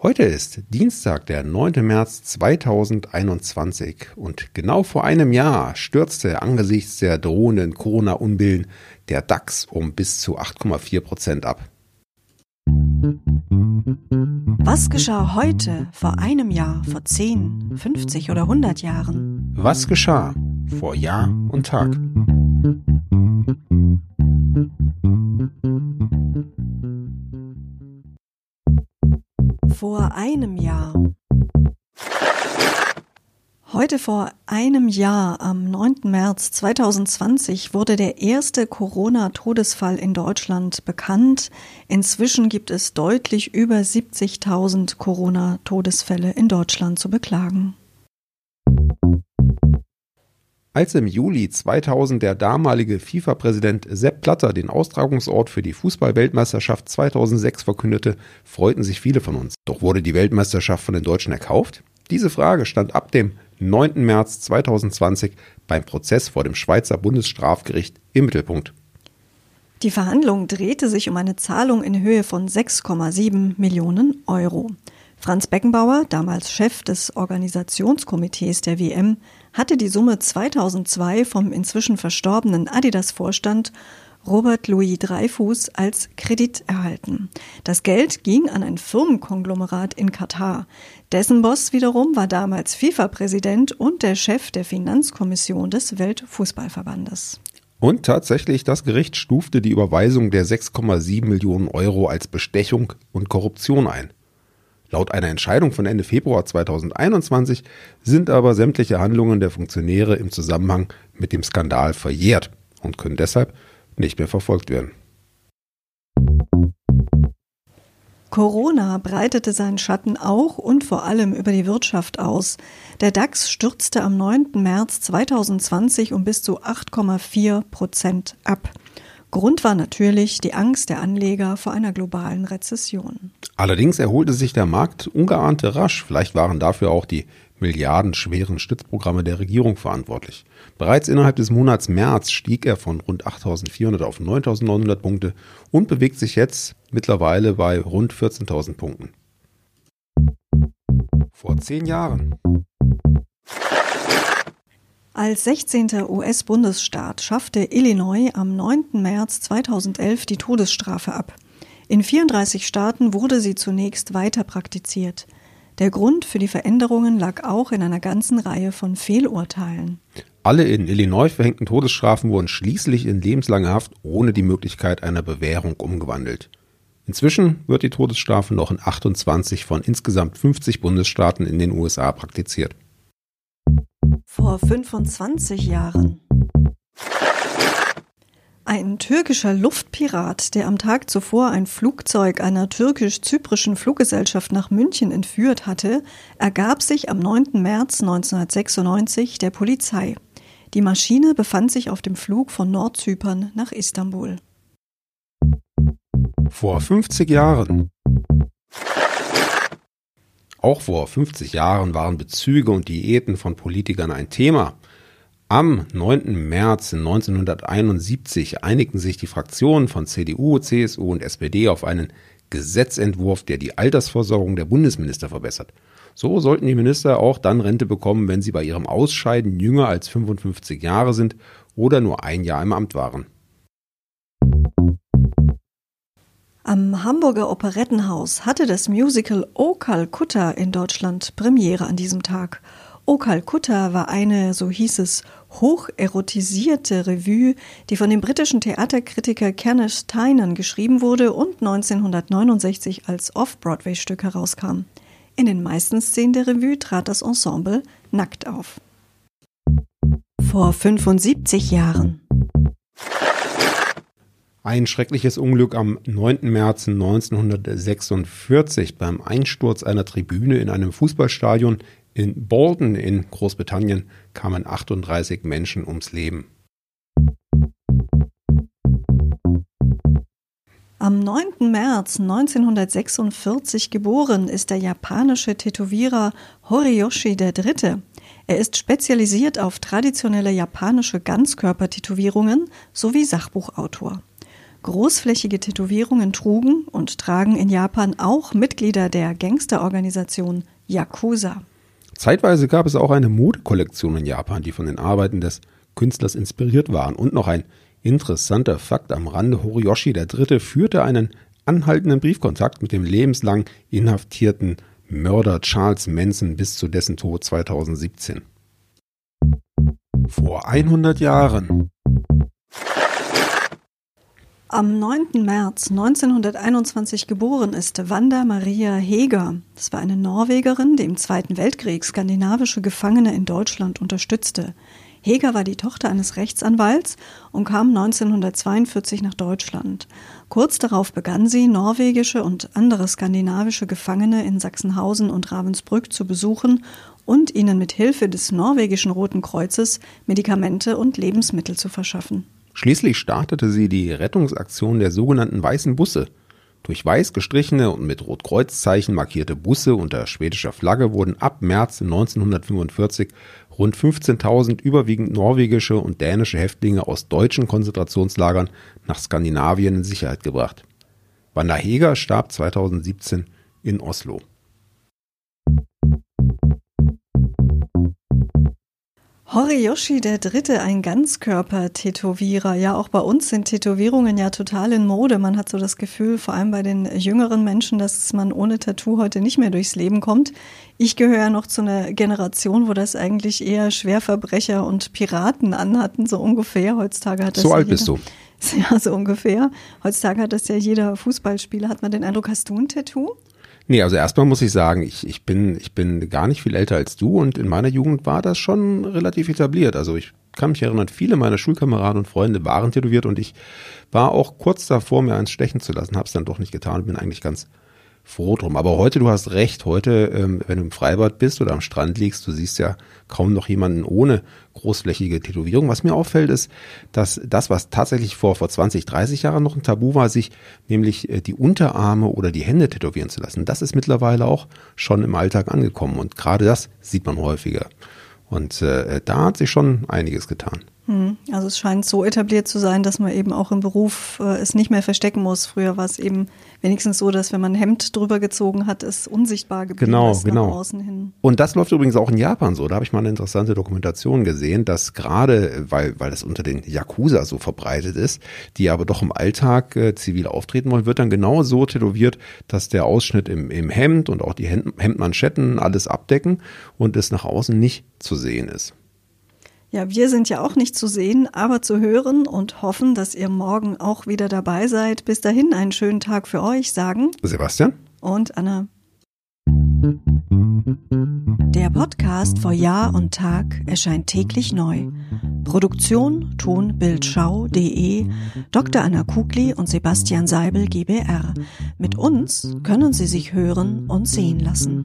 Heute ist Dienstag, der 9. März 2021 und genau vor einem Jahr stürzte angesichts der drohenden Corona-Unbillen der DAX um bis zu 8,4 Prozent ab. Was geschah heute, vor einem Jahr, vor 10, 50 oder 100 Jahren? Was geschah vor Jahr und Tag? Vor einem Jahr. Heute vor einem Jahr, am 9. März 2020, wurde der erste Corona-Todesfall in Deutschland bekannt. Inzwischen gibt es deutlich über 70.000 Corona-Todesfälle in Deutschland zu beklagen. Als im Juli 2000 der damalige FIFA-Präsident Sepp Blatter den Austragungsort für die Fußball-Weltmeisterschaft 2006 verkündete, freuten sich viele von uns. Doch wurde die Weltmeisterschaft von den Deutschen erkauft? Diese Frage stand ab dem 9. März 2020 beim Prozess vor dem Schweizer Bundesstrafgericht im Mittelpunkt. Die Verhandlung drehte sich um eine Zahlung in Höhe von 6,7 Millionen Euro. Franz Beckenbauer, damals Chef des Organisationskomitees der WM, hatte die Summe 2002 vom inzwischen verstorbenen Adidas-Vorstand Robert Louis Dreyfus als Kredit erhalten. Das Geld ging an ein Firmenkonglomerat in Katar. Dessen Boss wiederum war damals FIFA-Präsident und der Chef der Finanzkommission des Weltfußballverbandes. Und tatsächlich, das Gericht stufte die Überweisung der 6,7 Millionen Euro als Bestechung und Korruption ein. Laut einer Entscheidung von Ende Februar 2021 sind aber sämtliche Handlungen der Funktionäre im Zusammenhang mit dem Skandal verjährt und können deshalb nicht mehr verfolgt werden. Corona breitete seinen Schatten auch und vor allem über die Wirtschaft aus. Der DAX stürzte am 9. März 2020 um bis zu 8,4 Prozent ab. Grund war natürlich die Angst der Anleger vor einer globalen Rezession. Allerdings erholte sich der Markt ungeahnte rasch. Vielleicht waren dafür auch die milliardenschweren Stützprogramme der Regierung verantwortlich. Bereits innerhalb des Monats März stieg er von rund 8.400 auf 9.900 Punkte und bewegt sich jetzt mittlerweile bei rund 14.000 Punkten. Vor zehn Jahren als 16. US-Bundesstaat schaffte Illinois am 9. März 2011 die Todesstrafe ab. In 34 Staaten wurde sie zunächst weiter praktiziert. Der Grund für die Veränderungen lag auch in einer ganzen Reihe von Fehlurteilen. Alle in Illinois verhängten Todesstrafen wurden schließlich in lebenslange Haft ohne die Möglichkeit einer Bewährung umgewandelt. Inzwischen wird die Todesstrafe noch in 28 von insgesamt 50 Bundesstaaten in den USA praktiziert vor 25 Jahren. Ein türkischer Luftpirat, der am Tag zuvor ein Flugzeug einer türkisch-zyprischen Fluggesellschaft nach München entführt hatte, ergab sich am 9. März 1996 der Polizei. Die Maschine befand sich auf dem Flug von Nordzypern nach Istanbul. Vor 50 Jahren auch vor 50 Jahren waren Bezüge und Diäten von Politikern ein Thema. Am 9. März 1971 einigten sich die Fraktionen von CDU, CSU und SPD auf einen Gesetzentwurf, der die Altersversorgung der Bundesminister verbessert. So sollten die Minister auch dann Rente bekommen, wenn sie bei ihrem Ausscheiden jünger als 55 Jahre sind oder nur ein Jahr im Amt waren. Am Hamburger Operettenhaus hatte das Musical O Calcutta in Deutschland Premiere an diesem Tag. O Calcutta war eine, so hieß es, hocherotisierte Revue, die von dem britischen Theaterkritiker Kenneth Tynan geschrieben wurde und 1969 als Off-Broadway-Stück herauskam. In den meisten Szenen der Revue trat das Ensemble nackt auf. Vor 75 Jahren. Ein schreckliches Unglück am 9. März 1946 beim Einsturz einer Tribüne in einem Fußballstadion in Bolton in Großbritannien kamen 38 Menschen ums Leben. Am 9. März 1946 geboren ist der japanische Tätowierer Horiyoshi III. Er ist spezialisiert auf traditionelle japanische Ganzkörpertätowierungen sowie Sachbuchautor. Großflächige Tätowierungen trugen und tragen in Japan auch Mitglieder der Gangsterorganisation Yakuza. Zeitweise gab es auch eine Modekollektion in Japan, die von den Arbeiten des Künstlers inspiriert waren. Und noch ein interessanter Fakt am Rande, Horiyoshi III. führte einen anhaltenden Briefkontakt mit dem lebenslang inhaftierten Mörder Charles Manson bis zu dessen Tod 2017. Vor 100 Jahren. Am 9. März 1921 geboren ist Wanda Maria Heger. Das war eine Norwegerin, die im Zweiten Weltkrieg skandinavische Gefangene in Deutschland unterstützte. Heger war die Tochter eines Rechtsanwalts und kam 1942 nach Deutschland. Kurz darauf begann sie, norwegische und andere skandinavische Gefangene in Sachsenhausen und Ravensbrück zu besuchen und ihnen mit Hilfe des norwegischen Roten Kreuzes Medikamente und Lebensmittel zu verschaffen. Schließlich startete sie die Rettungsaktion der sogenannten weißen Busse. Durch weiß gestrichene und mit Rotkreuzzeichen markierte Busse unter schwedischer Flagge wurden ab März 1945 rund 15.000 überwiegend norwegische und dänische Häftlinge aus deutschen Konzentrationslagern nach Skandinavien in Sicherheit gebracht. Wanda Heger starb 2017 in Oslo. Horiyoshi der Dritte, ein Ganzkörper-Tätowierer. Ja, auch bei uns sind Tätowierungen ja total in Mode. Man hat so das Gefühl, vor allem bei den jüngeren Menschen, dass man ohne Tattoo heute nicht mehr durchs Leben kommt. Ich gehöre ja noch zu einer Generation, wo das eigentlich eher Schwerverbrecher und Piraten anhatten, so ungefähr. Heutzutage hat das So ja alt jeder. bist du. Ja, so ungefähr. Heutzutage hat das ja jeder Fußballspieler. Hat man den Eindruck, hast du ein Tattoo? Nee, also erstmal muss ich sagen, ich, ich, bin, ich bin gar nicht viel älter als du und in meiner Jugend war das schon relativ etabliert. Also ich kann mich erinnern, viele meiner Schulkameraden und Freunde waren tätowiert und ich war auch kurz davor, mir eins stechen zu lassen, habe es dann doch nicht getan und bin eigentlich ganz froh drum. Aber heute, du hast recht, heute, ähm, wenn du im Freibad bist oder am Strand liegst, du siehst ja kaum noch jemanden ohne großflächige Tätowierung. Was mir auffällt, ist, dass das, was tatsächlich vor, vor 20, 30 Jahren noch ein Tabu war, sich nämlich äh, die Unterarme oder die Hände tätowieren zu lassen, das ist mittlerweile auch schon im Alltag angekommen. Und gerade das sieht man häufiger. Und äh, da hat sich schon einiges getan. Hm, Also es scheint so etabliert zu sein, dass man eben auch im Beruf äh, es nicht mehr verstecken muss. Früher war es eben wenigstens so, dass wenn man ein Hemd drüber gezogen hat, es unsichtbar geblieben Genau, ist genau. nach außen hin. Und das läuft übrigens auch in Japan so. Da habe ich mal eine interessante Dokumentation gesehen, dass gerade, weil, weil das unter den Yakuza so verbreitet ist, die aber doch im Alltag äh, zivil auftreten wollen, wird dann genau so tätowiert, dass der Ausschnitt im, im Hemd und auch die Hemd, Hemdmanschetten alles abdecken und es nach außen nicht zu sehen ist. Ja, wir sind ja auch nicht zu sehen, aber zu hören und hoffen, dass ihr morgen auch wieder dabei seid. Bis dahin einen schönen Tag für euch, sagen Sebastian? und Anna. Der Podcast vor Jahr und Tag erscheint täglich neu. Produktion tonbildschau.de Dr. Anna Kugli und Sebastian Seibel GBR. Mit uns können Sie sich hören und sehen lassen.